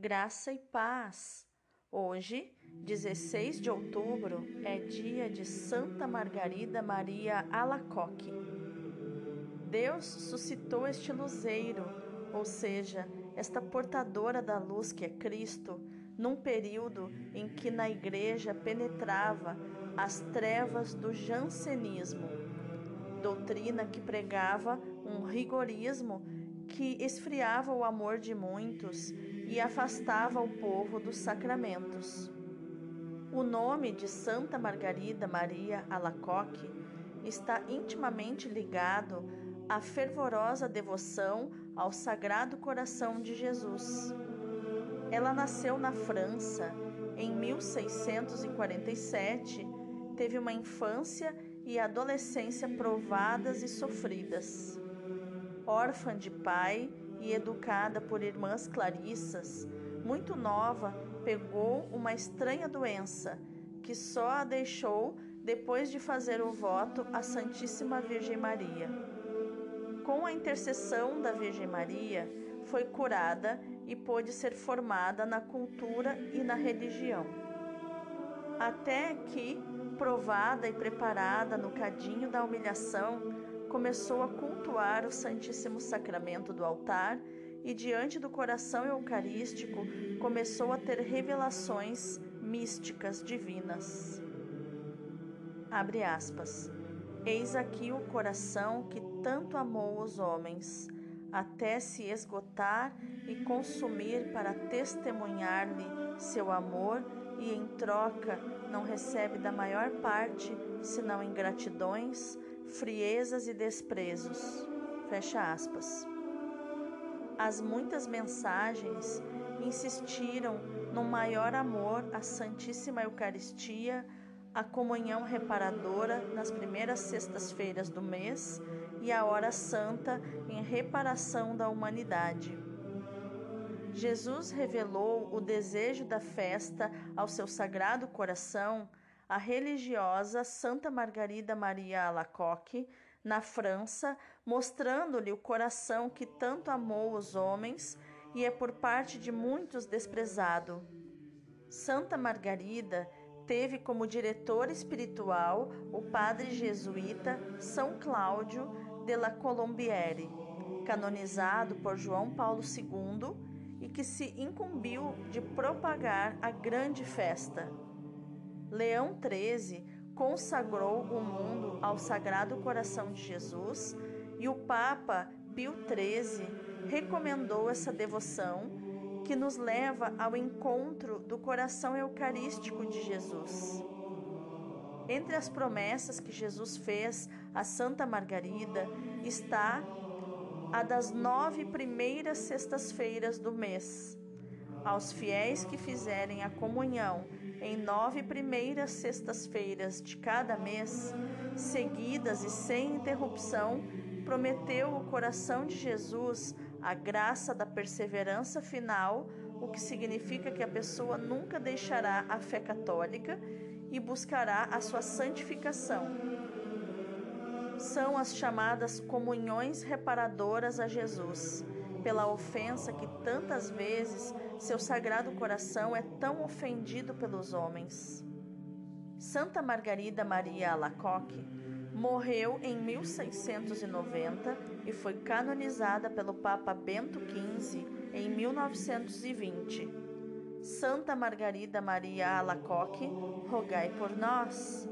graça e paz. Hoje, 16 de outubro, é dia de Santa Margarida Maria Alacoque. Deus suscitou este luzeiro, ou seja, esta portadora da luz que é Cristo, num período em que na igreja penetrava as trevas do jansenismo, doutrina que pregava um rigorismo que esfriava o amor de muitos e afastava o povo dos sacramentos. O nome de Santa Margarida Maria Alacoque está intimamente ligado à fervorosa devoção ao Sagrado Coração de Jesus. Ela nasceu na França em 1647, teve uma infância e adolescência provadas e sofridas. Órfã de pai, e educada por irmãs Clarissas, muito nova, pegou uma estranha doença que só a deixou depois de fazer o voto à Santíssima Virgem Maria. Com a intercessão da Virgem Maria, foi curada e pôde ser formada na cultura e na religião. Até que, provada e preparada no cadinho da humilhação, começou a cultuar o Santíssimo Sacramento do altar e, diante do coração eucarístico, começou a ter revelações místicas divinas. Abre aspas. Eis aqui o coração que tanto amou os homens, até se esgotar e consumir para testemunhar-lhe seu amor, e em troca não recebe da maior parte senão ingratidões, friezas e desprezos. Fecha aspas. As muitas mensagens insistiram no maior amor à Santíssima Eucaristia, a comunhão reparadora nas primeiras sextas-feiras do mês e a hora santa em reparação da humanidade. Jesus revelou o desejo da festa ao seu sagrado coração a religiosa Santa Margarida Maria Alacoque, na França, mostrando-lhe o coração que tanto amou os homens e é por parte de muitos desprezado. Santa Margarida teve como diretor espiritual o padre jesuíta São Cláudio de la Colombiere, canonizado por João Paulo II e que se incumbiu de propagar a grande festa. Leão XIII consagrou o mundo ao Sagrado Coração de Jesus e o Papa Pio XIII recomendou essa devoção que nos leva ao encontro do coração eucarístico de Jesus. Entre as promessas que Jesus fez a Santa Margarida está a das nove primeiras sextas-feiras do mês. Aos fiéis que fizerem a comunhão em nove primeiras sextas-feiras de cada mês, seguidas e sem interrupção, prometeu o coração de Jesus a graça da perseverança final, o que significa que a pessoa nunca deixará a fé católica e buscará a sua santificação. São as chamadas comunhões reparadoras a Jesus, pela ofensa que tantas vezes seu sagrado coração é tão ofendido pelos homens. Santa Margarida Maria Alacoque morreu em 1690 e foi canonizada pelo Papa Bento XV em 1920. Santa Margarida Maria Alacoque, rogai por nós.